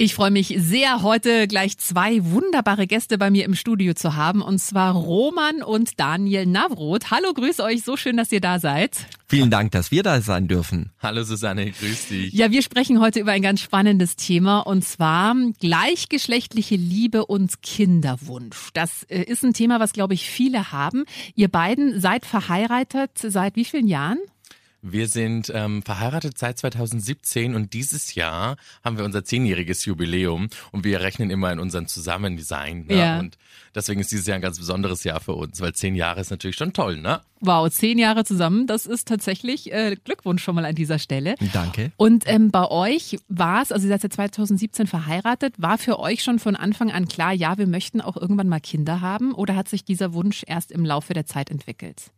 Ich freue mich sehr, heute gleich zwei wunderbare Gäste bei mir im Studio zu haben, und zwar Roman und Daniel Navroth. Hallo, grüß euch, so schön, dass ihr da seid. Vielen Dank, dass wir da sein dürfen. Hallo Susanne, grüß dich. Ja, wir sprechen heute über ein ganz spannendes Thema, und zwar gleichgeschlechtliche Liebe und Kinderwunsch. Das äh, ist ein Thema, was, glaube ich, viele haben. Ihr beiden seid verheiratet seit wie vielen Jahren? Wir sind ähm, verheiratet seit 2017 und dieses Jahr haben wir unser zehnjähriges Jubiläum und wir rechnen immer in unseren Zusammendesign. Ne? Ja. Und deswegen ist dieses Jahr ein ganz besonderes Jahr für uns, weil zehn Jahre ist natürlich schon toll, ne? Wow, zehn Jahre zusammen, das ist tatsächlich äh, Glückwunsch schon mal an dieser Stelle. Danke. Und ähm, bei euch war es, also ihr seid seit 2017 verheiratet, war für euch schon von Anfang an klar, ja, wir möchten auch irgendwann mal Kinder haben oder hat sich dieser Wunsch erst im Laufe der Zeit entwickelt?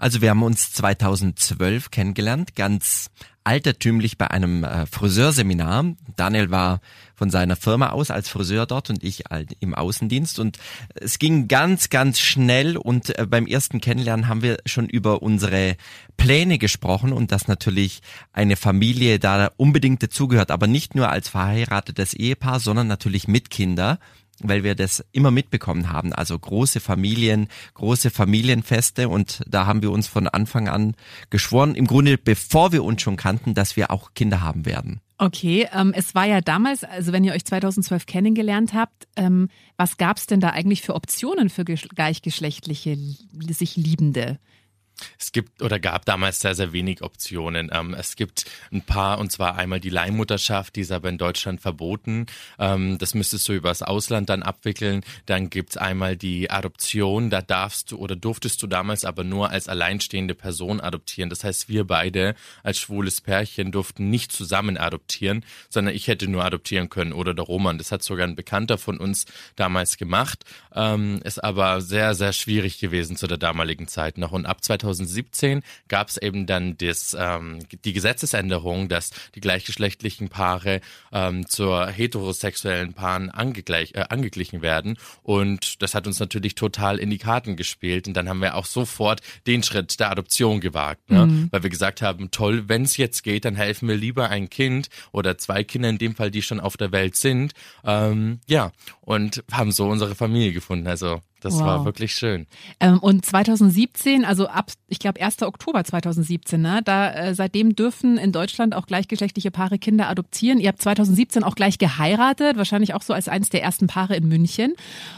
Also wir haben uns 2012 kennengelernt, ganz altertümlich bei einem äh, Friseurseminar. Daniel war von seiner Firma aus als Friseur dort und ich im Außendienst. Und es ging ganz, ganz schnell und äh, beim ersten Kennenlernen haben wir schon über unsere Pläne gesprochen und dass natürlich eine Familie da unbedingt dazugehört, aber nicht nur als verheiratetes Ehepaar, sondern natürlich mit Kinder weil wir das immer mitbekommen haben. Also große Familien, große Familienfeste und da haben wir uns von Anfang an geschworen, im Grunde bevor wir uns schon kannten, dass wir auch Kinder haben werden. Okay, ähm, es war ja damals, also wenn ihr euch 2012 kennengelernt habt, ähm, was gab es denn da eigentlich für Optionen für gleichgeschlechtliche, sich Liebende? Es gibt oder gab damals sehr, sehr wenig Optionen. Ähm, es gibt ein paar, und zwar einmal die Leihmutterschaft, die ist aber in Deutschland verboten. Ähm, das müsstest du übers Ausland dann abwickeln. Dann gibt's einmal die Adoption, da darfst du oder durftest du damals aber nur als alleinstehende Person adoptieren. Das heißt, wir beide als schwules Pärchen durften nicht zusammen adoptieren, sondern ich hätte nur adoptieren können oder der Roman. Das hat sogar ein Bekannter von uns damals gemacht. Ähm, ist aber sehr, sehr schwierig gewesen zu der damaligen Zeit noch. Und ab 2000 2017 gab es eben dann das, ähm, die Gesetzesänderung, dass die gleichgeschlechtlichen Paare ähm, zur heterosexuellen Paaren angegleich, äh, angeglichen werden. Und das hat uns natürlich total in die Karten gespielt. Und dann haben wir auch sofort den Schritt der Adoption gewagt, ne? Mhm. weil wir gesagt haben, toll, wenn es jetzt geht, dann helfen wir lieber ein Kind oder zwei Kinder in dem Fall, die schon auf der Welt sind. Ähm, ja, und haben so unsere Familie gefunden. Also das wow. war wirklich schön. Ähm, und 2017, also ab, ich glaube, 1. Oktober 2017, ne, da äh, seitdem dürfen in Deutschland auch gleichgeschlechtliche Paare Kinder adoptieren. Ihr habt 2017 auch gleich geheiratet, wahrscheinlich auch so als eines der ersten Paare in München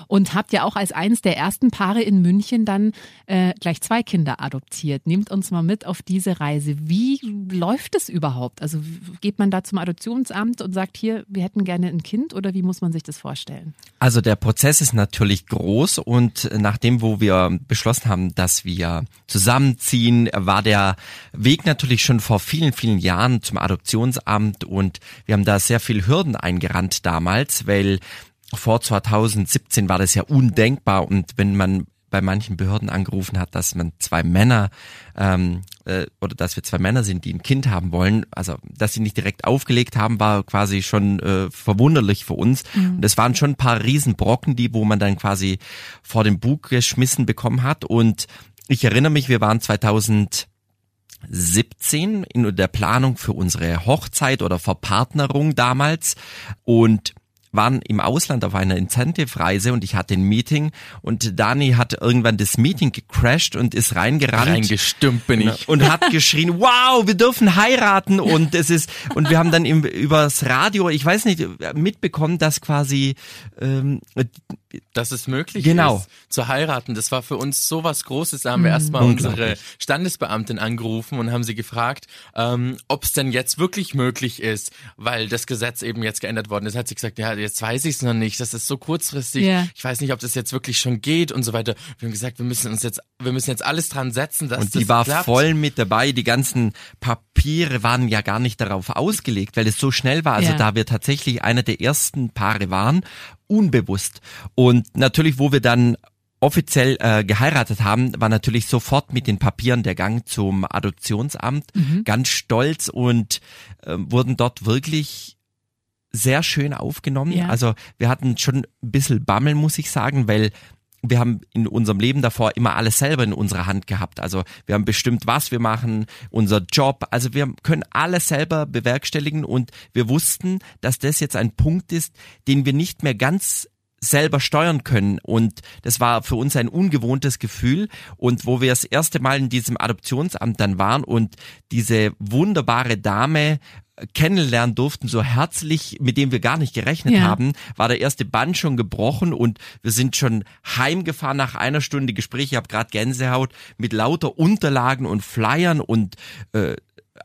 und habt ja auch als eines der ersten Paare in München dann äh, gleich zwei Kinder adoptiert. Nehmt uns mal mit auf diese Reise. Wie läuft es überhaupt? Also geht man da zum Adoptionsamt und sagt hier, wir hätten gerne ein Kind oder wie muss man sich das vorstellen? Also der Prozess ist natürlich groß und nachdem, wo wir beschlossen haben, dass wir zusammenziehen, war der Weg natürlich schon vor vielen, vielen Jahren zum Adoptionsamt. Und wir haben da sehr viel Hürden eingerannt damals, weil vor 2017 war das ja undenkbar. Und wenn man bei manchen Behörden angerufen hat, dass man zwei Männer ähm, äh, oder dass wir zwei Männer sind, die ein Kind haben wollen. Also, dass sie nicht direkt aufgelegt haben, war quasi schon äh, verwunderlich für uns. Mhm. Und es waren schon ein paar Riesenbrocken, die, wo man dann quasi vor den Bug geschmissen bekommen hat. Und ich erinnere mich, wir waren 2017 in der Planung für unsere Hochzeit oder Verpartnerung damals und waren im Ausland auf einer Incentive-Reise und ich hatte ein Meeting und Dani hat irgendwann das Meeting gecrashed und ist reingerannt. Reingestümpt bin ich. Und hat geschrien, wow, wir dürfen heiraten und es ist, und wir haben dann im, übers Radio, ich weiß nicht, mitbekommen, dass quasi, ähm, dass es möglich Genau. ist, zu heiraten. Das war für uns so was Großes. Da haben wir erstmal unsere Standesbeamtin angerufen und haben sie gefragt, ähm, ob es denn jetzt wirklich möglich ist, weil das Gesetz eben jetzt geändert worden ist. Hat sie gesagt, ja, jetzt weiß ich es noch nicht. Das ist so kurzfristig. Ja. Ich weiß nicht, ob das jetzt wirklich schon geht und so weiter. Wir haben gesagt, wir müssen uns jetzt, wir müssen jetzt alles dran setzen, dass Und das die war klappt. voll mit dabei. Die ganzen Papiere waren ja gar nicht darauf ausgelegt, weil es so schnell war. Also Ja. da wir tatsächlich einer der ersten Paare waren, unbewusst. Und natürlich, wo wir dann offiziell äh, geheiratet haben, war natürlich sofort mit den Papieren der Gang zum Adoptionsamt. Mhm. Ganz stolz und äh, wurden dort wirklich sehr schön aufgenommen. Ja. Also wir hatten schon ein bisschen Bammel, muss ich sagen, weil wir haben in unserem Leben davor immer alles selber in unserer Hand gehabt. Also wir haben bestimmt, was wir machen, unser Job. Also wir können alles selber bewerkstelligen und wir wussten, dass das jetzt ein Punkt ist, den wir nicht mehr ganz selber steuern können und das war für uns ein ungewohntes Gefühl und wo wir das erste Mal in diesem Adoptionsamt dann waren und diese wunderbare Dame kennenlernen durften, so herzlich, mit dem wir gar nicht gerechnet Ja. haben, war der erste Band schon gebrochen und wir sind schon heimgefahren nach einer Stunde Gespräch. Ich habe gerade Gänsehaut mit lauter Unterlagen und Flyern und äh,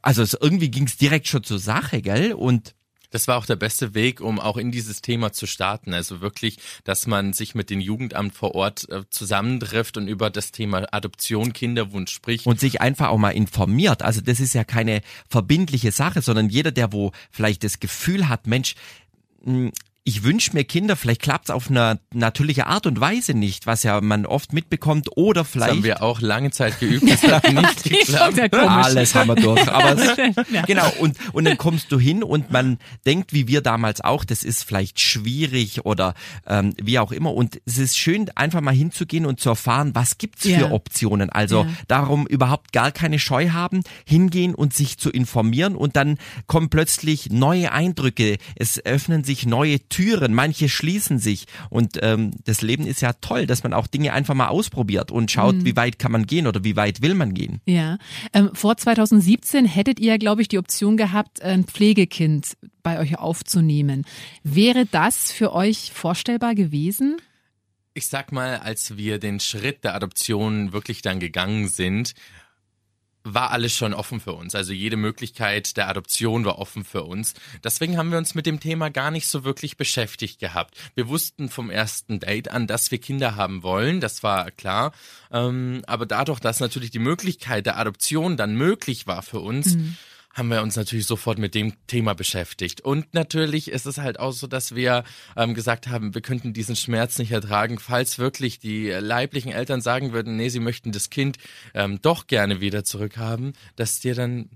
also es, irgendwie ging es direkt schon zur Sache, gell? Und Das war auch der beste Weg, um auch in dieses Thema zu starten. Also wirklich, dass man sich mit dem Jugendamt vor Ort äh, zusammentrifft und über das Thema Adoption, Kinderwunsch spricht. und sich einfach auch mal informiert. Also das ist ja keine verbindliche Sache, sondern jeder, der wo vielleicht das Gefühl hat, Mensch, mh, ich wünsche mir Kinder, vielleicht klappt es auf eine natürliche Art und Weise nicht, was ja man oft mitbekommt, oder das vielleicht haben wir auch lange Zeit geübt. Das hat nicht geklappt. Ja, alles haben wir durch. Aber es, Ja. genau und und dann kommst du hin und man denkt, wie wir damals auch, das ist vielleicht schwierig oder ähm, wie auch immer. Und es ist schön, einfach mal hinzugehen und zu erfahren, was gibt's Ja. für Optionen. Also darum überhaupt gar keine Scheu haben, hingehen und sich zu informieren und dann kommen plötzlich neue Eindrücke. Es öffnen sich neue Türen, manche schließen sich und ähm, das Leben ist ja toll, dass man auch Dinge einfach mal ausprobiert und schaut, Mhm. wie weit kann man gehen oder wie weit will man gehen. Ja, ähm, vor 2017 hättet ihr, glaube ich, die Option gehabt, ein Pflegekind bei euch aufzunehmen. Wäre das für euch vorstellbar gewesen? Ich sag mal, als wir den Schritt der Adoption wirklich dann gegangen sind, war alles schon offen für uns. Also jede Möglichkeit der Adoption war offen für uns. Deswegen haben wir uns mit dem Thema gar nicht so wirklich beschäftigt gehabt. Wir wussten vom ersten Date an, dass wir Kinder haben wollen, das war klar. Ähm, aber dadurch, dass natürlich die Möglichkeit der Adoption dann möglich war für uns, haben wir uns natürlich sofort mit dem Thema beschäftigt. Und natürlich ist es halt auch so, dass wir ähm, gesagt haben, wir könnten diesen Schmerz nicht ertragen, falls wirklich die leiblichen Eltern sagen würden, nee, sie möchten das Kind ähm, doch gerne wieder zurückhaben, dass dir dann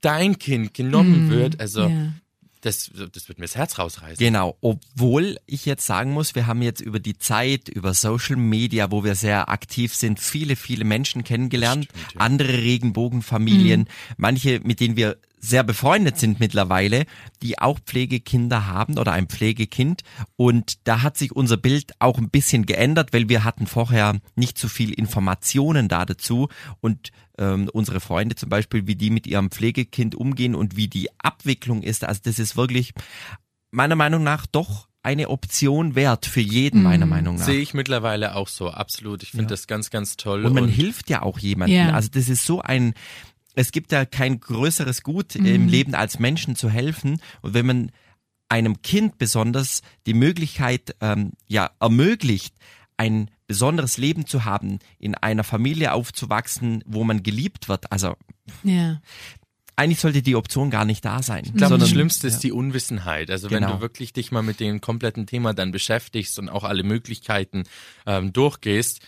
dein Kind genommen wird. Also Ja. Das, das wird mir das Herz rausreißen. Genau, obwohl ich jetzt sagen muss, wir haben jetzt über die Zeit, über Social Media, wo wir sehr aktiv sind, viele, viele Menschen kennengelernt, Stimmt, ja. andere Regenbogenfamilien, manche, mit denen wir sehr befreundet sind mittlerweile, die auch Pflegekinder haben oder ein Pflegekind. Und da hat sich unser Bild auch ein bisschen geändert, weil wir hatten vorher nicht so viel Informationen da dazu. Und ähm, unsere Freunde zum Beispiel, wie die mit ihrem Pflegekind umgehen und wie die Abwicklung ist, also das ist wirklich meiner Meinung nach doch eine Option wert für jeden, meiner Meinung nach. Sehe ich mittlerweile auch so, absolut. Ich finde das ganz, ganz toll. Und man hilft ja auch jemandem. Ja. Also das ist so ein, es gibt ja kein größeres Gut im Leben als Menschen zu helfen. Und wenn man einem Kind besonders die Möglichkeit ähm, ja ermöglicht, ein besonderes Leben zu haben, in einer Familie aufzuwachsen, wo man geliebt wird. Also Ja. eigentlich sollte die Option gar nicht da sein. Ich glaube, sondern- das Schlimmste ist die Unwissenheit. Also wenn Genau. du wirklich dich mal mit dem kompletten Thema dann beschäftigst und auch alle Möglichkeiten ähm, durchgehst,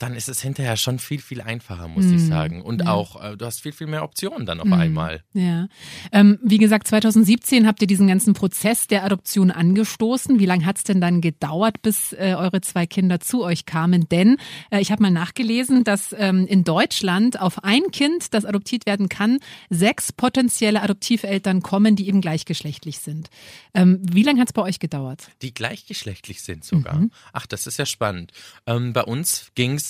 dann ist es hinterher schon viel, viel einfacher, muss mm, ich sagen. Und ja. auch, äh, du hast viel, viel mehr Optionen dann auf mm, einmal. Ja. Ähm, wie gesagt, 2017 habt ihr diesen ganzen Prozess der Adoption angestoßen. Wie lange hat es denn dann gedauert, bis äh, eure zwei Kinder zu euch kamen? Denn äh, ich habe mal nachgelesen, dass ähm, in Deutschland auf ein Kind, das adoptiert werden kann, sechs potenzielle Adoptiveltern kommen, die eben gleichgeschlechtlich sind. Ähm, wie lange hat es bei euch gedauert? Die gleichgeschlechtlich sind sogar. Mhm. Ach, das ist ja spannend. Ähm, bei uns ging es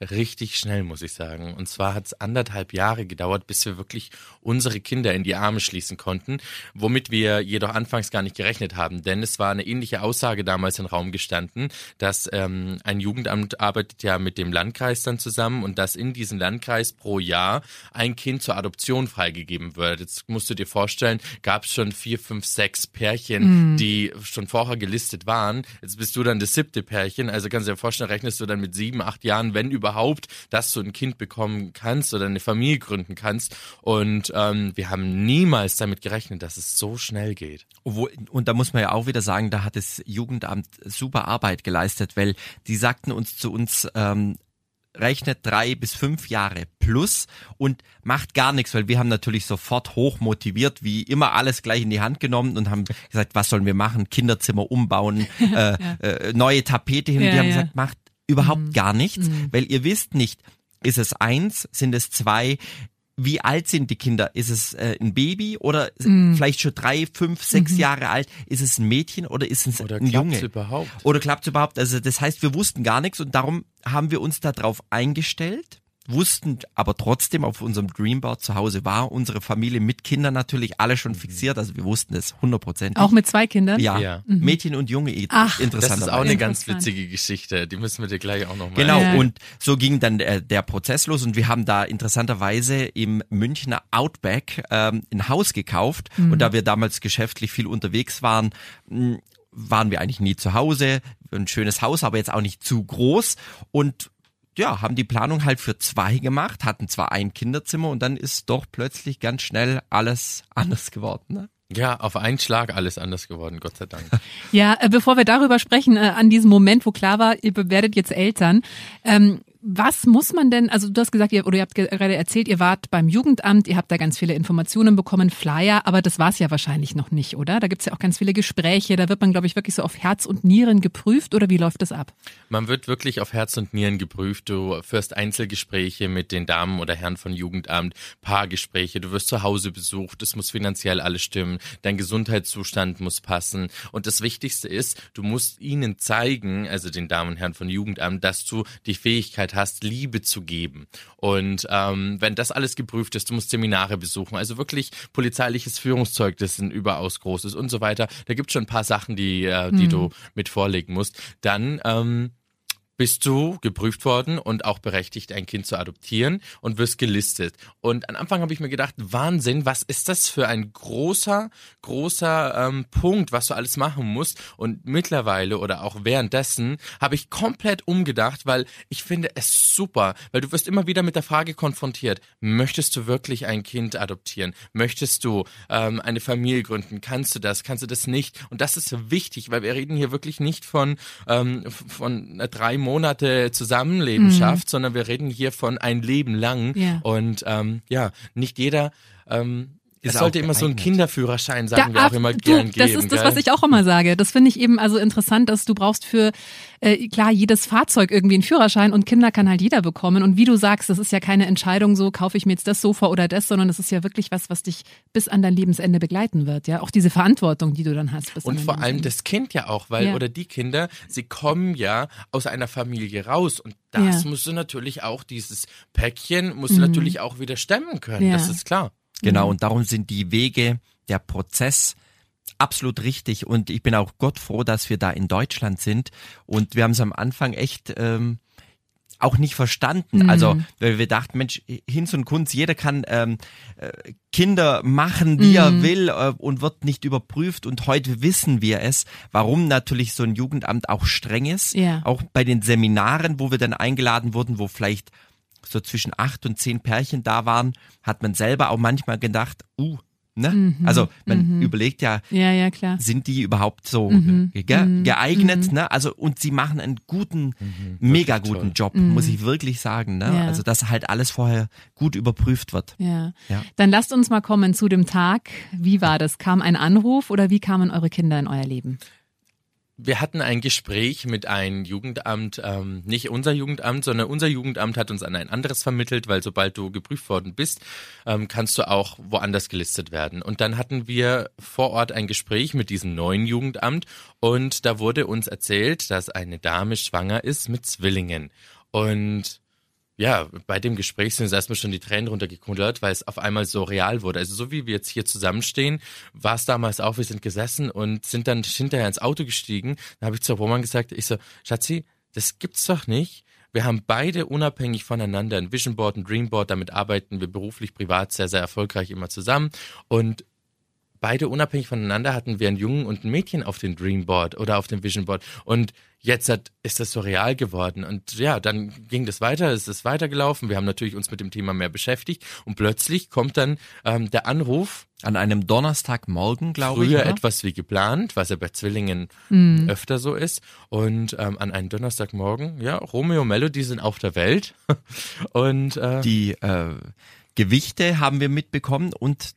richtig schnell, muss ich sagen. Und zwar hat es anderthalb Jahre gedauert, bis wir wirklich unsere Kinder in die Arme schließen konnten, womit wir jedoch anfangs gar nicht gerechnet haben. Denn es war eine ähnliche Aussage damals im Raum gestanden, dass ähm, ein Jugendamt arbeitet ja mit dem Landkreis dann zusammen und dass in diesem Landkreis pro Jahr ein Kind zur Adoption freigegeben wird. Jetzt musst du dir vorstellen, gab es schon vier, fünf, sechs Pärchen, mhm. die schon vorher gelistet waren. Jetzt bist du dann das siebte Pärchen. Also kannst du dir vorstellen, rechnest du dann mit sieben, acht Jahren, wenn überhaupt überhaupt, dass du ein Kind bekommen kannst oder eine Familie gründen kannst. Und ähm, wir haben niemals damit gerechnet, dass es so schnell geht. Und da muss man ja auch wieder sagen, da hat das Jugendamt super Arbeit geleistet, weil die sagten uns zu uns, ähm, rechnet drei bis fünf Jahre plus und macht gar nichts, weil wir haben natürlich sofort hoch motiviert, wie immer alles gleich in die Hand genommen und haben gesagt, was sollen wir machen? Kinderzimmer umbauen, äh, ja. äh, neue Tapete hin. Ja, und die haben ja. gesagt, macht überhaupt mhm. gar nichts, mhm. weil ihr wisst nicht, ist es eins, sind es zwei, wie alt sind die Kinder? Ist es äh, ein Baby oder mm. vielleicht schon drei, fünf, sechs mhm. Jahre alt? Ist es ein Mädchen oder ist es oder ein Junge? Überhaupt? Oder klappt es überhaupt? Also das heißt, wir wussten gar nichts und darum haben wir uns darauf eingestellt wussten aber trotzdem auf unserem Dreamboard zu Hause war unsere Familie mit Kindern natürlich alle schon mhm. fixiert, also wir wussten es 100%. Auch mit zwei Kindern? Ja, ja. Mhm. Mädchen und Junge. Ach, interessant. Das ist auch eine ganz witzige Geschichte, die müssen wir dir gleich auch nochmal Genau, ja. und so ging dann der, der, Prozess los und wir haben da interessanterweise im Münchner Outback ähm, ein Haus gekauft mhm. und da wir damals geschäftlich viel unterwegs waren, waren wir eigentlich nie zu Hause. Ein schönes Haus, aber jetzt auch nicht zu groß und ja, haben die Planung halt für zwei gemacht, hatten zwar ein Kinderzimmer und dann ist doch plötzlich ganz schnell alles anders geworden. Ne? Ja, auf einen Schlag alles anders geworden, Gott sei Dank. Ja, äh, bevor wir darüber sprechen, äh, an diesem Moment, wo klar war, ihr werdet jetzt Eltern, ähm, was muss man denn, also du hast gesagt, ihr, oder ihr habt gerade erzählt, ihr wart beim Jugendamt, ihr habt da ganz viele Informationen bekommen, Flyer, aber das war es ja wahrscheinlich noch nicht, oder? Da gibt's ja auch ganz viele Gespräche, da wird man, glaube ich, wirklich so auf Herz und Nieren geprüft oder wie läuft das ab? Man wird wirklich auf Herz und Nieren geprüft. Du führst Einzelgespräche mit den Damen oder Herren von Jugendamt, Paargespräche, du wirst zu Hause besucht, es muss finanziell alles stimmen, dein Gesundheitszustand muss passen und das Wichtigste ist, du musst ihnen zeigen, also den Damen und Herren von Jugendamt, dass du die Fähigkeit hast, Liebe zu geben. Und ähm, wenn das alles geprüft ist, du musst Seminare besuchen, also wirklich polizeiliches Führungszeugnis ein überaus großes und so weiter. Da gibt es schon ein paar Sachen, die, äh, die mhm. du mit vorlegen musst. Dann ähm, bist du geprüft worden und auch berechtigt, ein Kind zu adoptieren und wirst gelistet. Und am Anfang habe ich mir gedacht, Wahnsinn, was ist das für ein großer, großer ähm, Punkt, was du alles machen musst. Und mittlerweile oder auch währenddessen habe ich komplett umgedacht, weil ich finde es super, weil du wirst immer wieder mit der Frage konfrontiert, möchtest du wirklich ein Kind adoptieren? Möchtest du ähm, eine Familie gründen? Kannst du das? Kannst du das nicht? Und das ist wichtig, weil wir reden hier wirklich nicht von, ähm, von drei Monate Zusammenleben mhm. schafft, sondern wir reden hier von ein Leben lang. Ja. Und ähm, ja, nicht jeder ähm, es sollte immer so ein Kinderführerschein, sagen da, wir auch immer du, gern geben. Das ist das, was ich auch immer sage. Das finde ich eben also interessant, dass du brauchst für, äh, klar, jedes Fahrzeug irgendwie einen Führerschein und Kinder kann halt jeder bekommen. Und wie du sagst, das ist ja keine Entscheidung so, kaufe ich mir jetzt das Sofa oder das, sondern das ist ja wirklich was, was dich bis an dein Lebensende begleiten wird. Ja, auch diese Verantwortung, die du dann hast. Bis und vor allem das Kind ja auch, weil, ja. oder die Kinder, sie kommen ja aus einer Familie raus und das ja. musst du natürlich auch, dieses Päckchen musst du mhm. natürlich auch wieder stemmen können. Ja. Das ist klar. Genau, mhm. und darum sind die Wege, der Prozess absolut richtig. Und ich bin auch Gott froh, dass wir da in Deutschland sind. Und wir haben es am Anfang echt ähm, auch nicht verstanden. Mhm. Also, weil wir dachten, Mensch, Hinz und Kunz, jeder kann ähm, äh, Kinder machen, wie mhm. er will äh, und wird nicht überprüft. Und heute wissen wir es, warum natürlich so ein Jugendamt auch streng ist. Ja. Auch bei den Seminaren, wo wir dann eingeladen wurden, wo vielleicht so zwischen acht und zehn Pärchen da waren, hat man selber auch manchmal gedacht, uh, Ne? Mhm. Also man überlegt ja, Ja, ja, klar. sind die überhaupt so Mhm. ge geeignet? Ne? Also und sie machen einen guten, mega Wirklich guten toll. Job, muss ich wirklich sagen. Ne? Mhm. Ja. Also dass halt alles vorher gut überprüft wird. Ja. Ja. Dann lasst uns mal kommen zu dem Tag. Wie war das? Kam ein Anruf oder wie kamen eure Kinder in euer Leben? Wir hatten ein Gespräch mit einem Jugendamt, ähm, nicht unser Jugendamt, sondern unser Jugendamt hat uns an ein anderes vermittelt, weil sobald du geprüft worden bist, ähm, kannst du auch woanders gelistet werden. Und dann hatten wir vor Ort ein Gespräch mit diesem neuen Jugendamt und da wurde uns erzählt, dass eine Dame schwanger ist mit Zwillingen. Und ja, bei dem Gespräch sind uns erstmal schon die Tränen runtergekullert, weil es auf einmal so real wurde. Also so wie wir jetzt hier zusammenstehen, war es damals auch, wir sind gesessen und sind dann hinterher ins Auto gestiegen. Da habe ich zu Roman gesagt, ich so, Schatzi, das gibt's doch nicht. Wir haben beide unabhängig voneinander ein Vision Board, ein Dream Board, damit arbeiten wir beruflich, privat sehr, sehr erfolgreich immer zusammen. Und beide unabhängig voneinander hatten wir einen Jungen und ein Mädchen auf dem Dreamboard oder auf dem Vision Board. Und jetzt hat, ist das so real geworden. Und ja, dann ging das weiter, es ist weitergelaufen. Wir haben natürlich uns mit dem Thema mehr beschäftigt. Und plötzlich kommt dann ähm, der Anruf, An einem Donnerstagmorgen, glaube ich. früher etwas wie geplant, was ja bei Zwillingen Mhm. öfter so ist. Und ähm, an einem Donnerstagmorgen, ja, Romeo und Melody sind auf der Welt. und äh, Die äh, Gewichte haben wir mitbekommen und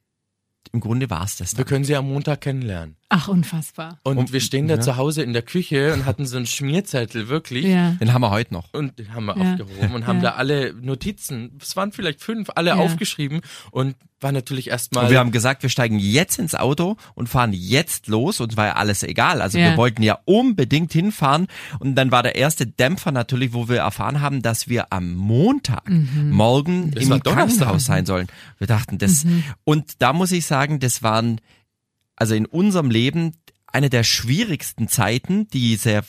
im Grunde war es das. wir Dann. können sie am Montag kennenlernen. Ach, unfassbar. Und Und- wir stehen da ja. zu Hause in der Küche und hatten so einen Schmierzettel, wirklich. Ja. Den haben wir heute noch. Und den haben wir Ja. aufgehoben und haben Ja. da alle Notizen, es waren vielleicht fünf, alle Ja. aufgeschrieben und war natürlich erstmal. Und wir haben gesagt, wir steigen jetzt ins Auto und fahren jetzt los. Uns war ja alles egal. Also Ja. wir wollten ja unbedingt hinfahren. Und dann war der erste Dämpfer natürlich, wo wir erfahren haben, dass wir am Montag Mhm. morgen Das im. Krankenhaus sein sollen. Wir dachten, das, Mhm. und da muss ich sagen, das waren, also in unserem Leben, eine der schwierigsten Zeiten, diese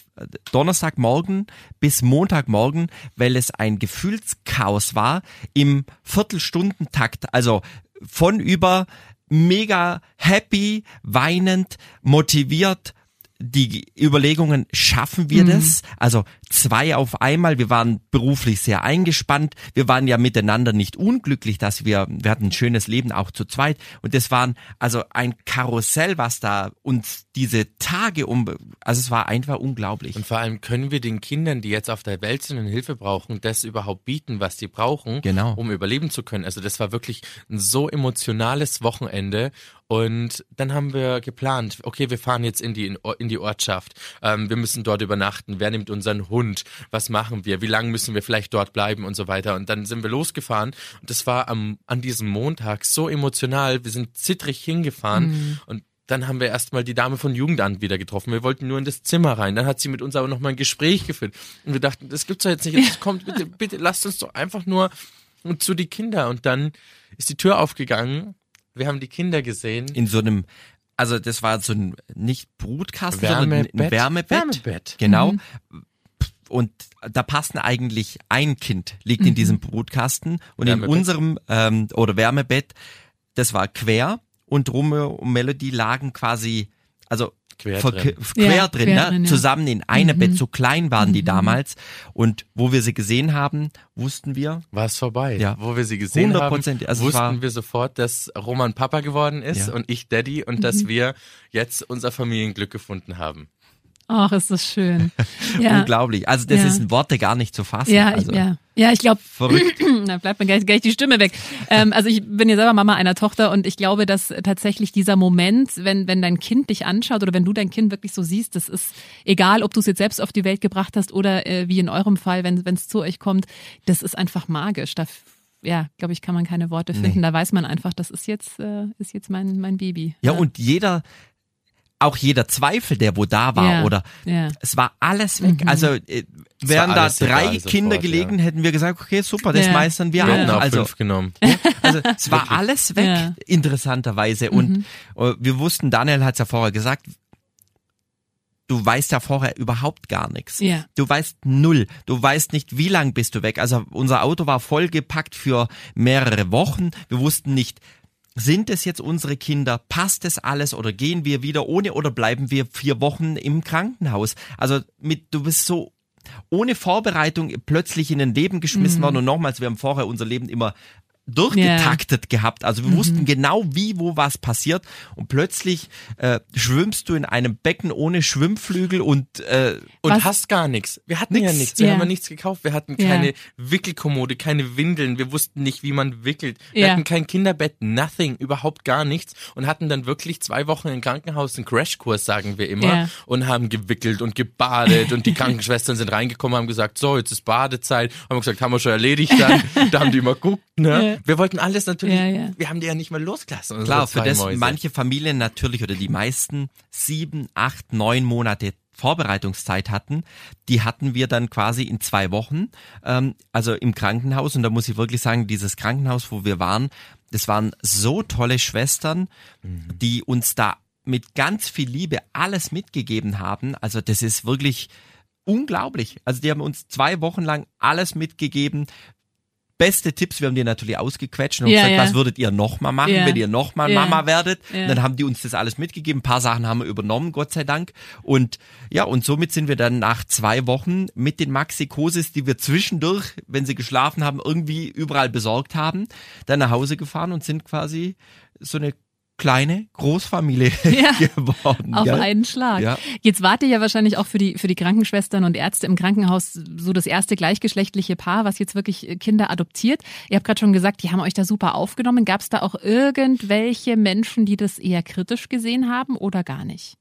Donnerstagmorgen bis Montagmorgen, weil es ein Gefühlschaos war im Viertelstundentakt. Also von über mega happy, weinend, motiviert, die Überlegungen, schaffen wir das? Also zwei auf einmal, wir waren beruflich sehr eingespannt, wir waren ja miteinander nicht unglücklich, dass wir, wir hatten ein schönes Leben auch zu zweit und das waren also ein Karussell, was da uns diese Tage um, also es war einfach unglaublich. und vor allem können wir den Kindern, die jetzt auf der Welt sind und Hilfe brauchen, das überhaupt bieten, was sie brauchen, Genau. um überleben zu können. Also das war wirklich ein so emotionales Wochenende. Und dann haben wir geplant, okay, wir fahren jetzt in die, in die Ortschaft. Ähm, wir müssen dort übernachten. Wer nimmt unseren Hund? Was machen wir? Wie lange müssen wir vielleicht dort bleiben und so weiter? Und dann sind wir losgefahren. Und das war am, an diesem Montag so emotional. Wir sind zittrig hingefahren. Und dann haben wir erstmal die Dame von Jugendamt wieder getroffen. Wir wollten nur in das Zimmer rein. Dann hat sie mit uns aber noch mal ein Gespräch geführt. Und wir dachten, das gibt's doch jetzt nicht. Jetzt kommt, bitte, bitte, lasst uns doch einfach nur zu die Kinder. Und dann ist die Tür aufgegangen. Wir haben die Kinder gesehen. In so einem, also das war so ein, nicht Brutkasten, sondern ein Wärmebett. Wärmebett. Wärmebett. Genau. Und da passen eigentlich ein Kind liegt in diesem Brutkasten und in Wärmebett. unserem ähm, oder Wärmebett, das war quer und Romeo und Melody lagen quasi, also Quer ver- drin. quer Ja, drin, quer ne? drin, ja. zusammen in einem Mhm. Bett. So klein waren die damals. Und wo wir sie gesehen haben, wussten wir, War es vorbei. Ja. Wo wir sie gesehen haben, 100%, also wussten war- wir sofort, dass Roman Papa geworden ist Ja. und ich Daddy und dass wir jetzt unser Familienglück gefunden haben. Ach, ist das schön. Ja. unglaublich. Also das Ja. ist in Worte gar nicht zu fassen. Ja, also, ich, ja. ja, ich glaube, Verrückt. da bleibt mir gleich, gleich die Stimme weg. Ähm, also ich bin ja selber Mama einer Tochter und ich glaube, dass tatsächlich dieser Moment, wenn, wenn dein Kind dich anschaut oder wenn du dein Kind wirklich so siehst, das ist egal, ob du es jetzt selbst auf die Welt gebracht hast oder äh, wie in eurem Fall, wenn es zu euch kommt, das ist einfach magisch. Da, ja, glaube ich, kann man keine Worte finden. Da weiß man einfach, das ist jetzt, äh, ist jetzt mein, mein Baby. Ja, und jeder, auch jeder Zweifel, der wo da war, Ja, oder ja. es war alles weg. Also äh, wären da drei egal sofort, Kinder ja. gelegen, hätten wir gesagt, okay, super, das Ja. meistern wir Ja. Auch. auch Also, fünf genommen. also es war alles weg, Ja. Mhm. interessanterweise. Und äh, wir wussten, Daniel hat es ja vorher gesagt, du weißt ja vorher überhaupt gar nichts. Ja. Du weißt null. Du weißt nicht, wie lang bist du weg. Also unser Auto war vollgepackt für mehrere Wochen. Wir wussten nicht, sind es jetzt unsere Kinder? Passt es alles oder gehen wir wieder ohne oder bleiben wir vier Wochen im Krankenhaus? Also mit, du bist so ohne Vorbereitung plötzlich in ein Leben geschmissen worden und nochmals, wir haben vorher unser Leben immer durchgetaktet yeah. gehabt. Also wir mhm. wussten genau, wie, wo was passiert. Und plötzlich äh, schwimmst du in einem Becken ohne Schwimmflügel und äh, und was? hast gar nichts. Wir hatten nix. ja nichts. Wir yeah. haben ja nichts gekauft. Wir hatten keine yeah. Wickelkommode, keine Windeln. Wir wussten nicht, wie man wickelt. Wir hatten kein Kinderbett, nothing, überhaupt gar nichts. Und hatten dann wirklich zwei Wochen im Krankenhaus einen Crashkurs, sagen wir immer, und haben gewickelt und gebadet. und die Krankenschwestern sind reingekommen, haben gesagt, so, jetzt ist Badezeit. Haben wir gesagt, haben wir schon erledigt dann. da haben die immer geguckt, ne? Wir wollten alles natürlich, ja, ja. wir haben die ja nicht mal losgelassen. Klar, für das Mäuse. manche Familien natürlich oder die meisten sieben, acht, neun Monate Vorbereitungszeit hatten, die hatten wir dann quasi in zwei Wochen, ähm, also im Krankenhaus. Und da muss ich wirklich sagen, dieses Krankenhaus, wo wir waren, das waren so tolle Schwestern, mhm. die uns da mit ganz viel Liebe alles mitgegeben haben. Also das ist wirklich unglaublich. Also die haben uns zwei Wochen lang alles mitgegeben, beste Tipps, wir haben die natürlich ausgequetscht und ja, gesagt, ja. was würdet ihr nochmal machen, ja. wenn ihr nochmal. Mama werdet? Dann haben die uns das alles mitgegeben. Ein paar Sachen haben wir übernommen, Gott sei Dank. Und ja, und somit sind wir dann nach zwei Wochen mit den Maxikosis, die wir zwischendurch, wenn sie geschlafen haben, irgendwie überall besorgt haben, dann nach Hause gefahren und sind quasi so eine kleine Großfamilie ja, geworden. Auf gell? einen Schlag. Ja. Jetzt wart ihr ja wahrscheinlich auch für die, für die Krankenschwestern und Ärzte im Krankenhaus so das erste gleichgeschlechtliche Paar, was jetzt wirklich Kinder adoptiert. Ihr habt gerade schon gesagt, die haben euch da super aufgenommen. Gab es da auch irgendwelche Menschen, die das eher kritisch gesehen haben oder gar nicht?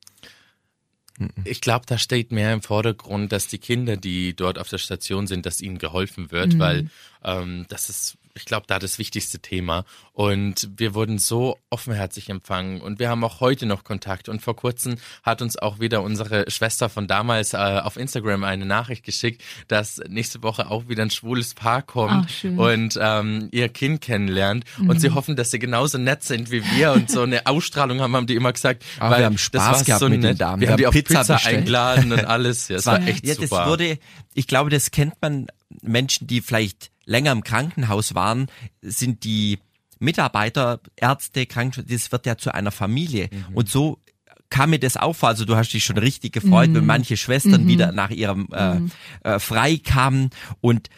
Ich glaube, da steht mehr im Vordergrund, dass die Kinder, die dort auf der Station sind, dass ihnen geholfen wird, mhm. weil ähm, das ist ich glaube, da das wichtigste Thema. Und wir wurden so offenherzig empfangen und wir haben auch heute noch Kontakt. Und vor kurzem hat uns auch wieder unsere Schwester von damals äh, auf Instagram eine Nachricht geschickt, dass nächste Woche auch wieder ein schwules Paar kommt Ach, und ähm, ihr Kind kennenlernt. Mhm. Und sie hoffen, dass sie genauso nett sind wie wir und so eine Ausstrahlung haben, haben die immer gesagt. Aber weil wir haben Spaß gehabt so mit nett. den Damen. Wir, wir haben die auf Pizza, Pizza eingeladen und alles. Ja, es war, war echt ja, super. Das wurde, ich glaube, das kennt man Menschen, die vielleicht länger im Krankenhaus waren, sind die Mitarbeiter, Ärzte, Krankenschwestern, das wird ja zu einer Familie. Mhm. Und so kam mir das auch vor. Also du hast dich schon richtig gefreut, mhm. wenn manche Schwestern mhm. wieder nach ihrem äh, mhm. äh, frei kamen. Und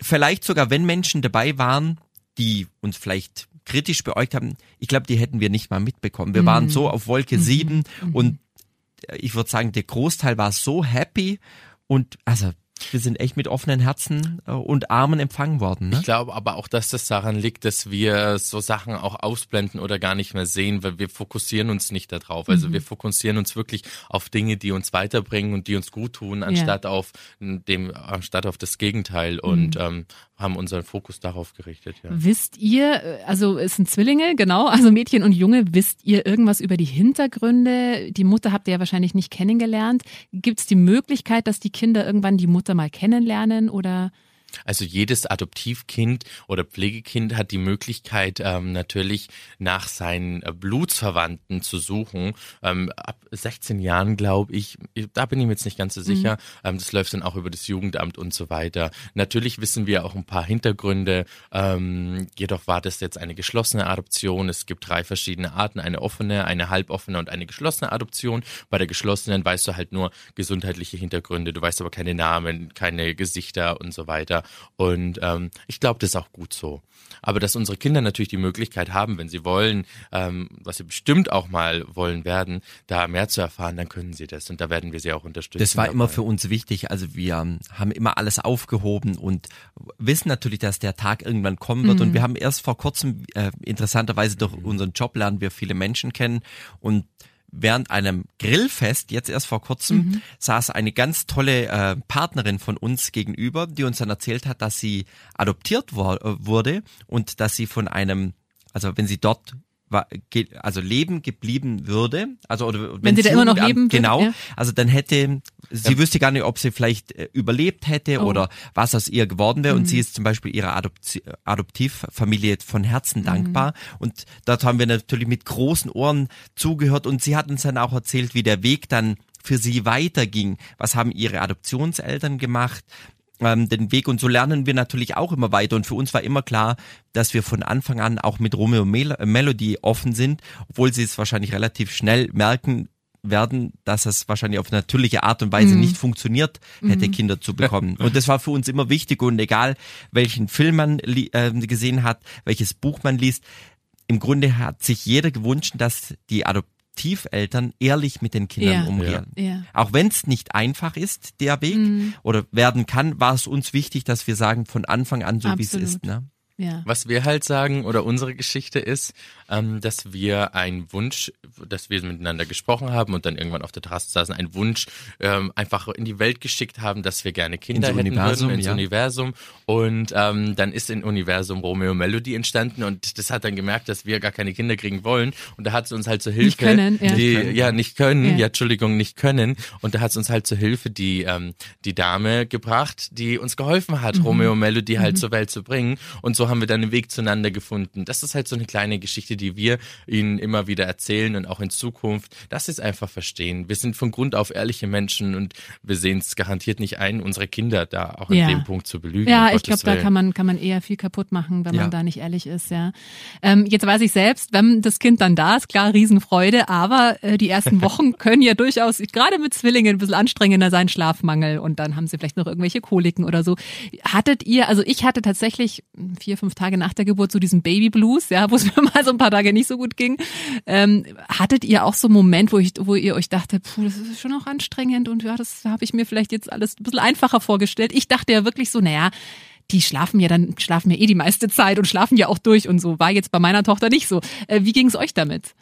vielleicht sogar, wenn Menschen dabei waren, die uns vielleicht kritisch beäugt haben, ich glaube, die hätten wir nicht mal mitbekommen. Wir waren mhm. so auf Wolke mhm. sieben und ich würde sagen, der Großteil war so happy und also wir sind echt mit offenen Herzen äh, und Armen empfangen worden. Ne? Ich glaube aber auch, dass das daran liegt, dass wir so Sachen auch ausblenden oder gar nicht mehr sehen, weil wir fokussieren uns nicht darauf. Also mhm. wir fokussieren uns wirklich auf Dinge, die uns weiterbringen und die uns gut tun, anstatt ja. auf dem, anstatt auf das Gegenteil. Und mhm. ähm, haben unseren Fokus darauf gerichtet. Ja. Wisst ihr, also es sind Zwillinge, genau, also Mädchen und Junge, wisst ihr irgendwas über die Hintergründe? Die Mutter habt ihr ja wahrscheinlich nicht kennengelernt. Gibt es die Möglichkeit, dass die Kinder irgendwann die Mutter mal kennenlernen oder? Also jedes Adoptivkind oder Pflegekind hat die Möglichkeit, ähm, natürlich nach seinen äh, Blutsverwandten zu suchen. Ähm, ab 16 Jahren, glaube ich, da bin ich mir jetzt nicht ganz so sicher. Mhm. Ähm, das läuft dann auch über das Jugendamt und so weiter. Natürlich wissen wir auch ein paar Hintergründe. Ähm, jedoch war das jetzt eine geschlossene Adoption. Es gibt drei verschiedene Arten, eine offene, eine halboffene und eine geschlossene Adoption. Bei der geschlossenen weißt du halt nur gesundheitliche Hintergründe. Du weißt aber keine Namen, keine Gesichter und so weiter. Und ähm, ich glaube, das ist auch gut so. Aber dass unsere Kinder natürlich die Möglichkeit haben, wenn sie wollen, ähm, was sie bestimmt auch mal wollen werden, da mehr zu erfahren, dann können sie das. Und da werden wir sie auch unterstützen. Das war dabei. immer für uns wichtig. Also wir haben immer alles aufgehoben und wissen natürlich, dass der Tag irgendwann kommen wird. Mhm. Und wir haben erst vor kurzem, äh, interessanterweise durch unseren Job lernen wir viele Menschen kennen und während einem Grillfest, jetzt erst vor kurzem, mhm. saß eine ganz tolle äh, Partnerin von uns gegenüber, die uns dann erzählt hat, dass sie adoptiert äh, wurde und dass sie von einem, also wenn sie dort also leben geblieben würde, also oder wenn, wenn sie da immer noch leben genau, würde, ja. also dann hätte sie ja. wüsste gar nicht, ob sie vielleicht äh, überlebt hätte oh. oder was aus ihr geworden wäre mhm. und sie ist zum Beispiel ihrer Adopti Adoptivfamilie von Herzen mhm. dankbar und dort haben wir natürlich mit großen Ohren zugehört und sie hat uns dann auch erzählt, wie der Weg dann für sie weiterging. Was haben ihre Adoptionseltern gemacht? Ähm, den Weg und so lernen wir natürlich auch immer weiter und für uns war immer klar, dass wir von Anfang an auch mit Romeo Mel Melody offen sind, obwohl sie es wahrscheinlich relativ schnell merken, werden, dass es wahrscheinlich auf natürliche Art und Weise Mhm. nicht funktioniert hätte, Kinder zu bekommen. Und das war für uns immer wichtig und egal, welchen Film man äh, gesehen hat, welches Buch man liest, im Grunde hat sich jeder gewünscht, dass die Adoptiveltern ehrlich mit den Kindern Ja. umgehen. Ja. Auch wenn es nicht einfach ist, der Weg Mhm. oder werden kann, war es uns wichtig, dass wir sagen, von Anfang an so wie es ist. Ne? Ja. Was wir halt sagen oder unsere Geschichte ist, ähm, dass wir einen Wunsch, dass wir miteinander gesprochen haben und dann irgendwann auf der Terrasse saßen, einen Wunsch ähm, einfach in die Welt geschickt haben, dass wir gerne Kinder Ins hätten Universum, würden, ins ja. Universum. Und ähm, dann ist im Universum Romeo Melody entstanden und das hat dann gemerkt, dass wir gar keine Kinder kriegen wollen. Und da hat es uns halt zur Hilfe, Nicht können, ja. die, ja nicht können, Ja. ja. Entschuldigung, nicht können. Und da hat es uns halt zur Hilfe die ähm, die Dame gebracht, die uns geholfen hat, Romeo Melody halt zur Welt zu bringen. Und so haben wir dann einen Weg zueinander gefunden. Das ist halt so eine kleine Geschichte, die wir ihnen immer wieder erzählen und auch in Zukunft, dass sie es einfach verstehen. Wir sind von Grund auf ehrliche Menschen und wir sehen es garantiert nicht ein, unsere Kinder da auch in Ja. dem Punkt zu belügen. Ja, um ich glaube, da kann man, kann man eher viel kaputt machen, wenn Ja. man da nicht ehrlich ist, ja. Ähm, jetzt weiß ich selbst, wenn das Kind dann da ist, klar, Riesenfreude, aber äh, die ersten Wochen können ja durchaus, gerade mit Zwillingen, ein bisschen anstrengender sein, Schlafmangel und dann haben sie vielleicht noch irgendwelche Koliken oder so. Hattet ihr, also ich hatte tatsächlich vier, fünf Tage nach der Geburt so diesen Baby Blues, ja, wo es mir mal so ein paar Tage nicht so gut ging. Ähm, hattet ihr auch so einen Moment, wo, ich, wo ihr euch dachtet, puh, das ist schon auch anstrengend und ja, das habe ich mir vielleicht jetzt alles ein bisschen einfacher vorgestellt. Ich dachte ja wirklich so, naja, die schlafen ja dann, schlafen ja eh die meiste Zeit und schlafen ja auch durch und so. War jetzt bei meiner Tochter nicht so. Äh, wie ging es euch damit?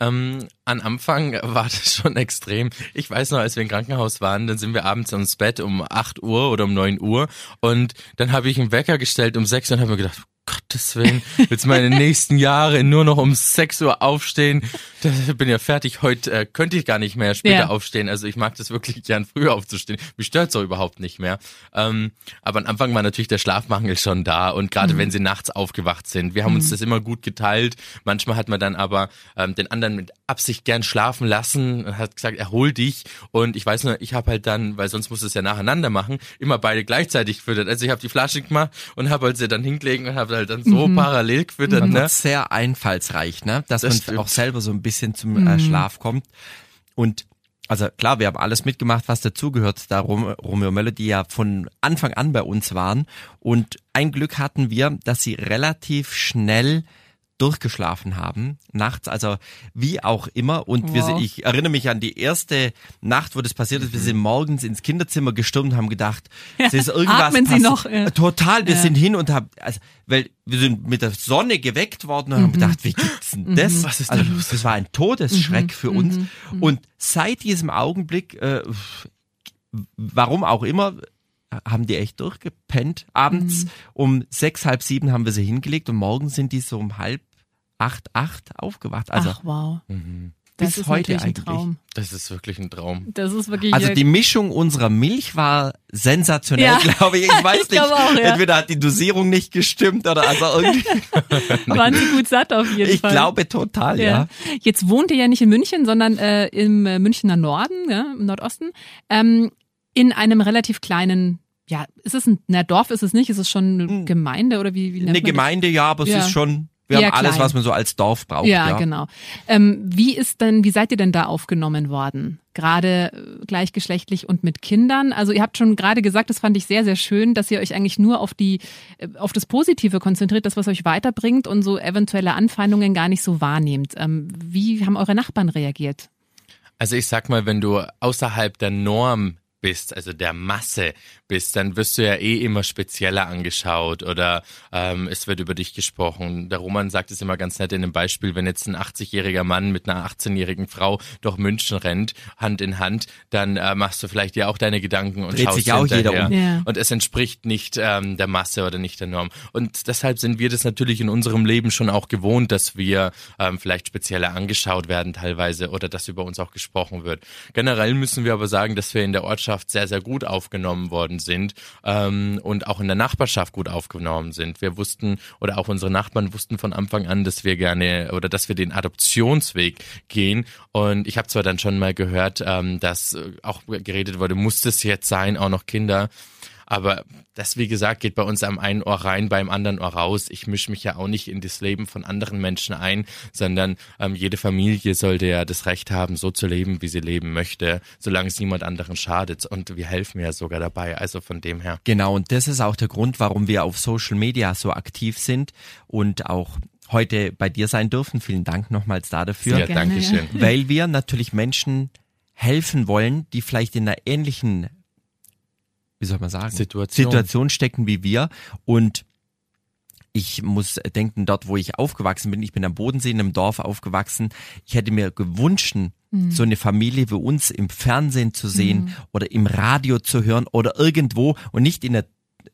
Ähm, an Anfang war das schon extrem. Ich weiß noch, als wir im Krankenhaus waren, dann sind wir abends ins Bett um 8 Uhr oder um 9 Uhr und dann habe ich einen Wecker gestellt um 6 Uhr und habe mir gedacht, Gottes Willen, jetzt meine nächsten Jahre nur noch um 6 Uhr aufstehen. Da bin ja fertig. Heute äh, könnte ich gar nicht mehr später Ja. aufstehen. Also ich mag das wirklich gern früher aufzustehen. Mich stört's auch überhaupt nicht mehr. Ähm, aber am Anfang war natürlich der Schlafmangel schon da und gerade wenn sie nachts aufgewacht sind. Wir haben uns das immer gut geteilt. Manchmal hat man dann aber ähm, den anderen mit Absicht gern schlafen lassen und hat gesagt, erhol dich. Und ich weiß nur, ich habe halt dann, weil sonst muss es ja nacheinander machen, immer beide gleichzeitig gefüttert. Also ich habe die Flasche gemacht und habe halt sie dann hingelegt und habe halt dann so parallel gefüttert. Man Ne? sehr einfallsreich, ne? dass Das man stimmt. auch selber so ein bisschen zum äh, Schlaf kommt. Und also klar, wir haben alles mitgemacht, was dazugehört, da Rom Romeo Melody ja von Anfang an bei uns waren. Und ein Glück hatten wir, dass sie relativ schnell durchgeschlafen haben, nachts, also wie auch immer. Und wir, Wow. sind- ich erinnere mich an die erste Nacht, wo das passiert ist. Wir sind morgens ins Kinderzimmer gestürmt und haben gedacht, es ist irgendwas atmen Sie noch, ja. Total, wir Ja. sind hin und haben, also, weil wir sind mit der Sonne geweckt worden und haben gedacht, wie gibt's denn das? Was ist da also, los? Das war ein Todesschreck für uns. Und seit diesem Augenblick, äh, warum auch immer, haben die echt durchgepennt. Abends um sechs, halb sieben haben wir sie hingelegt und morgen sind die so um halb acht, acht aufgewacht. Also, Ach wow. Mhm. Das bis ist heute ein eigentlich. Traum. Das ist wirklich ein Traum. Das ist wirklich also die Mischung unserer Milch war sensationell, Ja. glaube ich. Ich weiß Ich nicht. glaube auch, ja. Entweder hat die Dosierung nicht gestimmt oder also irgendwie. waren sie gut satt auf jeden Ich Fall. glaube total, ja. Ja. Jetzt wohnt ihr ja nicht in München, sondern äh, im äh, Münchner Norden, ja, im Nordosten, ähm, in einem relativ kleinen, ja, ist es ein, na Dorf ist es nicht, ist es schon eine Gemeinde oder wie, wie nennt Eine man das? Gemeinde, ja, aber es ist schon, wir Eher haben alles, klein. was man so als Dorf braucht. Ja, Ja, genau. Ähm, wie ist denn, wie seid ihr denn da aufgenommen worden? Gerade äh, gleichgeschlechtlich und mit Kindern. Also ihr habt schon gerade gesagt, das fand ich sehr, sehr schön, dass ihr euch eigentlich nur auf die, äh, auf das Positive konzentriert, das was euch weiterbringt und so eventuelle Anfeindungen gar nicht so wahrnehmt. Ähm, wie haben eure Nachbarn reagiert? Also ich sag mal, wenn du außerhalb der Norm bist, also der Masse bist, dann wirst du ja eh immer spezieller angeschaut oder ähm, es wird über dich gesprochen. Der Roman sagt es immer ganz nett in einem Beispiel, wenn jetzt ein 80-jähriger Mann mit einer 18-jährigen Frau durch München rennt, Hand in Hand, dann äh, machst du vielleicht ja auch deine Gedanken und Dreht schaust sich auch jeder um. Ja. Und es entspricht nicht ähm, der Masse oder nicht der Norm. Und deshalb sind wir das natürlich in unserem Leben schon auch gewohnt, dass wir ähm, vielleicht spezieller angeschaut werden teilweise oder dass über uns auch gesprochen wird. Generell müssen wir aber sagen, dass wir in der Ortschaft sehr, sehr gut aufgenommen worden sind ähm, und auch in der Nachbarschaft gut aufgenommen sind. Wir wussten oder auch unsere Nachbarn wussten von Anfang an, dass wir gerne oder dass wir den Adoptionsweg gehen. Und ich habe zwar dann schon mal gehört, ähm, dass äh, auch geredet wurde, muss das jetzt sein, auch noch Kinder. Aber das, wie gesagt, geht bei uns am einen Ohr rein, beim anderen Ohr raus. Ich mische mich ja auch nicht in das Leben von anderen Menschen ein, sondern ähm, jede Familie sollte ja das Recht haben, so zu leben, wie sie leben möchte, solange es niemand anderen schadet. Und wir helfen ja sogar dabei. Also von dem her. Genau, und das ist auch der Grund, warum wir auf Social Media so aktiv sind und auch heute bei dir sein dürfen. Vielen Dank nochmals da dafür. Ja, danke schön. Weil wir natürlich Menschen helfen wollen, die vielleicht in einer ähnlichen, wie soll man sagen, Situation, Situation stecken wie wir und ich muss denken, dort, wo ich aufgewachsen bin, ich bin am Bodensee in einem Dorf aufgewachsen, ich hätte mir gewünscht, mhm. so eine Familie wie uns im Fernsehen zu sehen mhm. oder im Radio zu hören oder irgendwo und nicht in der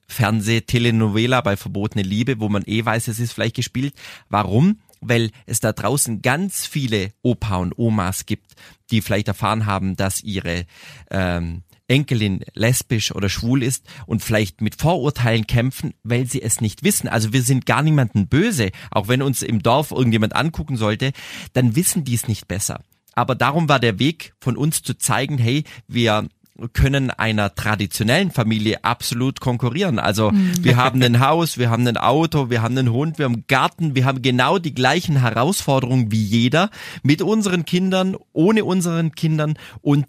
Fernseh-Telenovela bei Verbotene Liebe, wo man eh weiß, es ist vielleicht gespielt. Warum? Weil es da draußen ganz viele Opa und Omas gibt, die vielleicht erfahren haben, dass ihre ähm, Enkelin lesbisch oder schwul ist und vielleicht mit Vorurteilen kämpfen, weil sie es nicht wissen. Also wir sind gar niemanden böse. Auch wenn uns im Dorf irgendjemand angucken sollte, dann wissen die es nicht besser. Aber darum war der Weg von uns zu zeigen, hey, wir können einer traditionellen Familie absolut konkurrieren. Also mhm. wir haben ein Haus, wir haben ein Auto, wir haben einen Hund, wir haben einen Garten, wir haben genau die gleichen Herausforderungen wie jeder mit unseren Kindern, ohne unseren Kindern und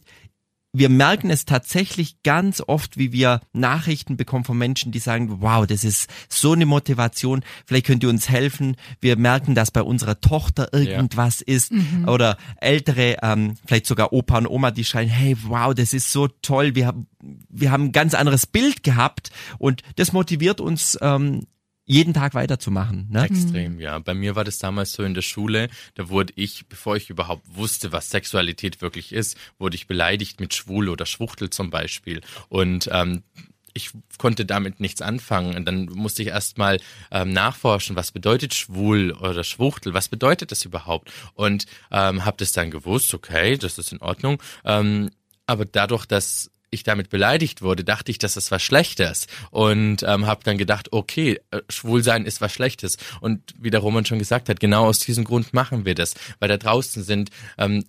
wir merken es tatsächlich ganz oft, wie wir Nachrichten bekommen von Menschen, die sagen, wow, das ist so eine Motivation, vielleicht könnt ihr uns helfen. Wir merken, dass bei unserer Tochter irgendwas ja. ist mhm. oder ältere, ähm, vielleicht sogar Opa und Oma, die schreien, hey, wow, das ist so toll, wir haben, wir haben ein ganz anderes Bild gehabt und das motiviert uns ähm, jeden Tag weiterzumachen. Ne? Extrem, ja. Bei mir war das damals so in der Schule, da wurde ich, bevor ich überhaupt wusste, was Sexualität wirklich ist, wurde ich beleidigt mit Schwul oder Schwuchtel zum Beispiel. Und ähm, ich konnte damit nichts anfangen. Und dann musste ich erstmal ähm, nachforschen, was bedeutet schwul oder schwuchtel, was bedeutet das überhaupt? Und ähm, habe das dann gewusst, okay, das ist in Ordnung. Ähm, aber dadurch, dass ich damit beleidigt wurde, dachte ich, dass das was Schlechtes und ähm, habe dann gedacht, okay, äh, Schwulsein ist was Schlechtes und wie der Roman schon gesagt hat, genau aus diesem Grund machen wir das, weil da draußen sind ähm,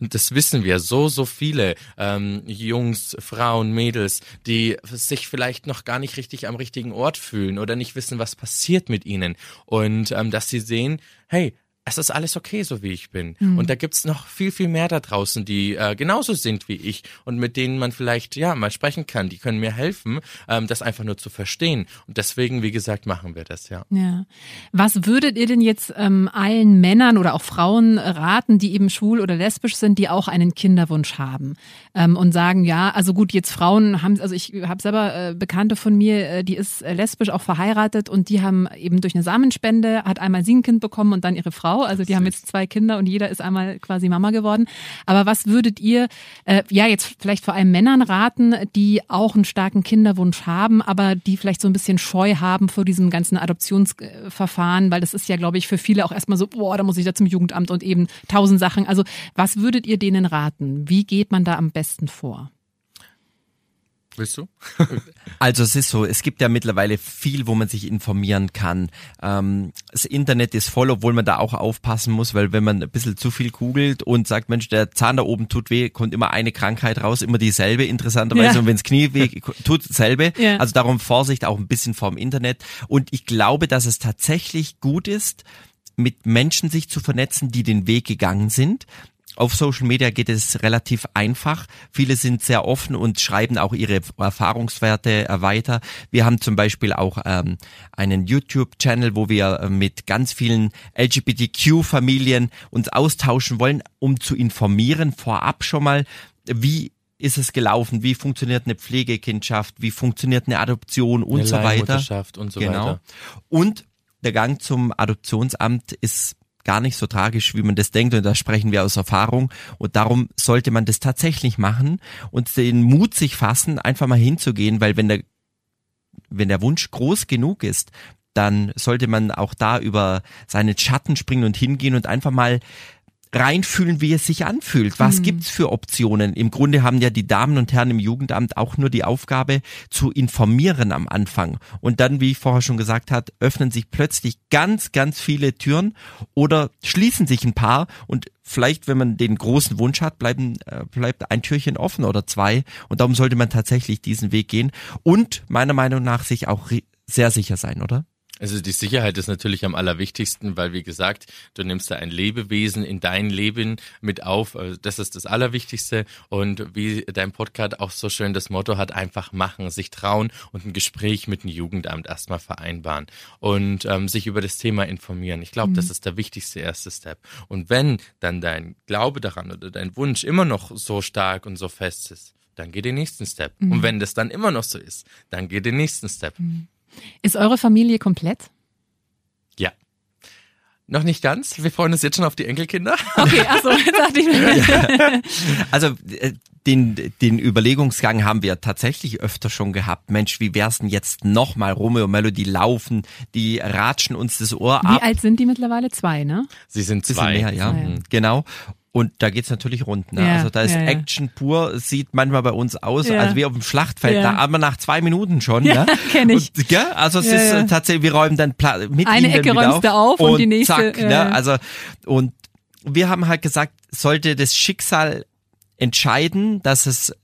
das wissen wir, so, so viele ähm, Jungs, Frauen, Mädels, die sich vielleicht noch gar nicht richtig am richtigen Ort fühlen oder nicht wissen, was passiert mit ihnen. Und ähm, dass sie sehen, hey, es ist alles okay, so wie ich bin. Mhm. Und da gibt's noch viel, viel mehr da draußen, die äh, genauso sind wie ich und mit denen man vielleicht ja mal sprechen kann. Die können mir helfen, ähm, das einfach nur zu verstehen. Und deswegen, wie gesagt, machen wir das, ja. Ja. Was würdet ihr denn jetzt ähm, allen Männern oder auch Frauen raten, die eben schwul oder lesbisch sind, die auch einen Kinderwunsch haben ähm, und sagen, ja, also gut, jetzt Frauen haben, also ich habe selber äh, Bekannte von mir, äh, die ist äh, lesbisch auch verheiratet und die haben eben durch eine Samenspende, hat einmal sie ein Kind bekommen und dann ihre Frau Frau. Also die haben jetzt zwei Kinder und jeder ist einmal quasi Mama geworden. Aber was würdet ihr, äh, ja, jetzt vielleicht vor allem Männern raten, die auch einen starken Kinderwunsch haben, aber die vielleicht so ein bisschen Scheu haben vor diesem ganzen Adoptionsverfahren, weil das ist ja, glaube ich, für viele auch erstmal so, boah, da muss ich da zum Jugendamt und eben tausend Sachen. Also was würdet ihr denen raten? Wie geht man da am besten vor? Willst du? also es ist so, es gibt ja mittlerweile viel, wo man sich informieren kann. Ähm, das Internet ist voll, obwohl man da auch aufpassen muss, weil wenn man ein bisschen zu viel googelt und sagt, Mensch, der Zahn da oben tut weh, kommt immer eine Krankheit raus, immer dieselbe interessanterweise. Ja. Und wenns Knie weh tut, dasselbe. Ja. Also darum Vorsicht auch ein bisschen vorm Internet. Und ich glaube, dass es tatsächlich gut ist, mit Menschen sich zu vernetzen, die den Weg gegangen sind. Auf Social Media geht es relativ einfach. Viele sind sehr offen und schreiben auch ihre Erfahrungswerte weiter. Wir haben zum Beispiel auch ähm, einen YouTube-Channel, wo wir äh, mit ganz vielen LGBTQ-Familien uns austauschen wollen, um zu informieren vorab schon mal, wie ist es gelaufen? Wie funktioniert eine Pflegekindschaft? Wie funktioniert eine Adoption und eine so weiter? Und so genau. weiter. Und der Gang zum Adoptionsamt ist gar nicht so tragisch, wie man das denkt und da sprechen wir aus Erfahrung. Und darum sollte man das tatsächlich machen und den Mut sich fassen, einfach mal hinzugehen, weil wenn der, wenn der Wunsch groß genug ist, dann sollte man auch da über seinen Schatten springen und hingehen und einfach mal reinfühlen, wie es sich anfühlt. Was mhm. gibt's für Optionen? Im Grunde haben ja die Damen und Herren im Jugendamt auch nur die Aufgabe zu informieren am Anfang. Und dann, wie ich vorher schon gesagt hat, öffnen sich plötzlich ganz, ganz viele Türen oder schließen sich ein paar und vielleicht, wenn man den großen Wunsch hat, bleiben, äh, bleibt ein Türchen offen oder zwei. Und darum sollte man tatsächlich diesen Weg gehen und meiner Meinung nach sich auch sehr sicher sein, oder? Also die Sicherheit ist natürlich am allerwichtigsten, weil wie gesagt, du nimmst da ein Lebewesen in dein Leben mit auf. Also das ist das Allerwichtigste. Und wie dein Podcast auch so schön das Motto hat, einfach machen, sich trauen und ein Gespräch mit dem Jugendamt erstmal vereinbaren und ähm, sich über das Thema informieren. Ich glaube, mhm. das ist der wichtigste erste Step. Und wenn dann dein Glaube daran oder dein Wunsch immer noch so stark und so fest ist, dann geh den nächsten Step. Mhm. Und wenn das dann immer noch so ist, dann geh den nächsten Step. Mhm. Ist eure Familie komplett? Ja. Noch nicht ganz. Wir freuen uns jetzt schon auf die Enkelkinder. Okay, achso, dachte ich mir. Ja. Also äh, den, den Überlegungsgang haben wir tatsächlich öfter schon gehabt. Mensch, wie wär's denn jetzt nochmal Romeo und Melody laufen? Die ratschen uns das Ohr ab. Wie alt sind die mittlerweile? Zwei, ne? Sie sind zwei. Mehr, ja. Zwei, ja. Genau. Und da geht's natürlich rund. Ne? Ja, also da ist ja. Action pur, sieht manchmal bei uns aus, als wie auf dem Schlachtfeld. Da aber nach zwei Minuten schon. Ja, ne? kenn ich. Und, ja, also es ist äh, tatsächlich, wir räumen dann mit Eine Ecke räumst du auf und, und, die nächste. Zack, ne? Also und wir haben halt gesagt, sollte das Schicksal entscheiden, dass es,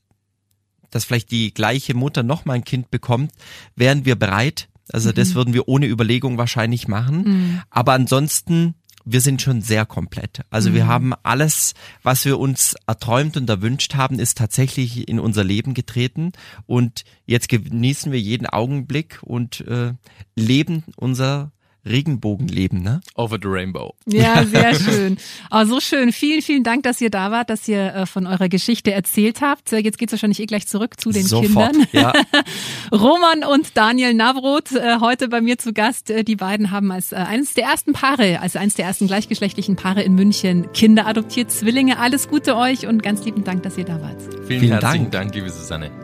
dass vielleicht die gleiche Mutter noch mal ein Kind bekommt, wären wir bereit. Also mhm. das würden wir ohne Überlegung wahrscheinlich machen. Mhm. Aber ansonsten wir sind schon sehr komplett. Also mhm. wir haben alles, was wir uns erträumt und erwünscht haben, ist tatsächlich in unser Leben getreten. Und jetzt genießen wir jeden Augenblick und äh, leben unser Regenbogenleben, ne? Over the Rainbow. Ja, sehr schön. Oh, so schön. Vielen, vielen Dank, dass ihr da wart, dass ihr äh, von eurer Geschichte erzählt habt. Äh, jetzt geht's wahrscheinlich eh gleich zurück zu den Sofort, Kindern. Ja. Roman und Daniel Navroth äh, heute bei mir zu Gast. Äh, die beiden haben als äh, eines der ersten Paare, als eines der ersten gleichgeschlechtlichen Paare in München Kinder adoptiert, Zwillinge. Alles Gute euch und ganz lieben Dank, dass ihr da wart. Vielen, vielen herzlichen Dank. Dank, liebe Susanne.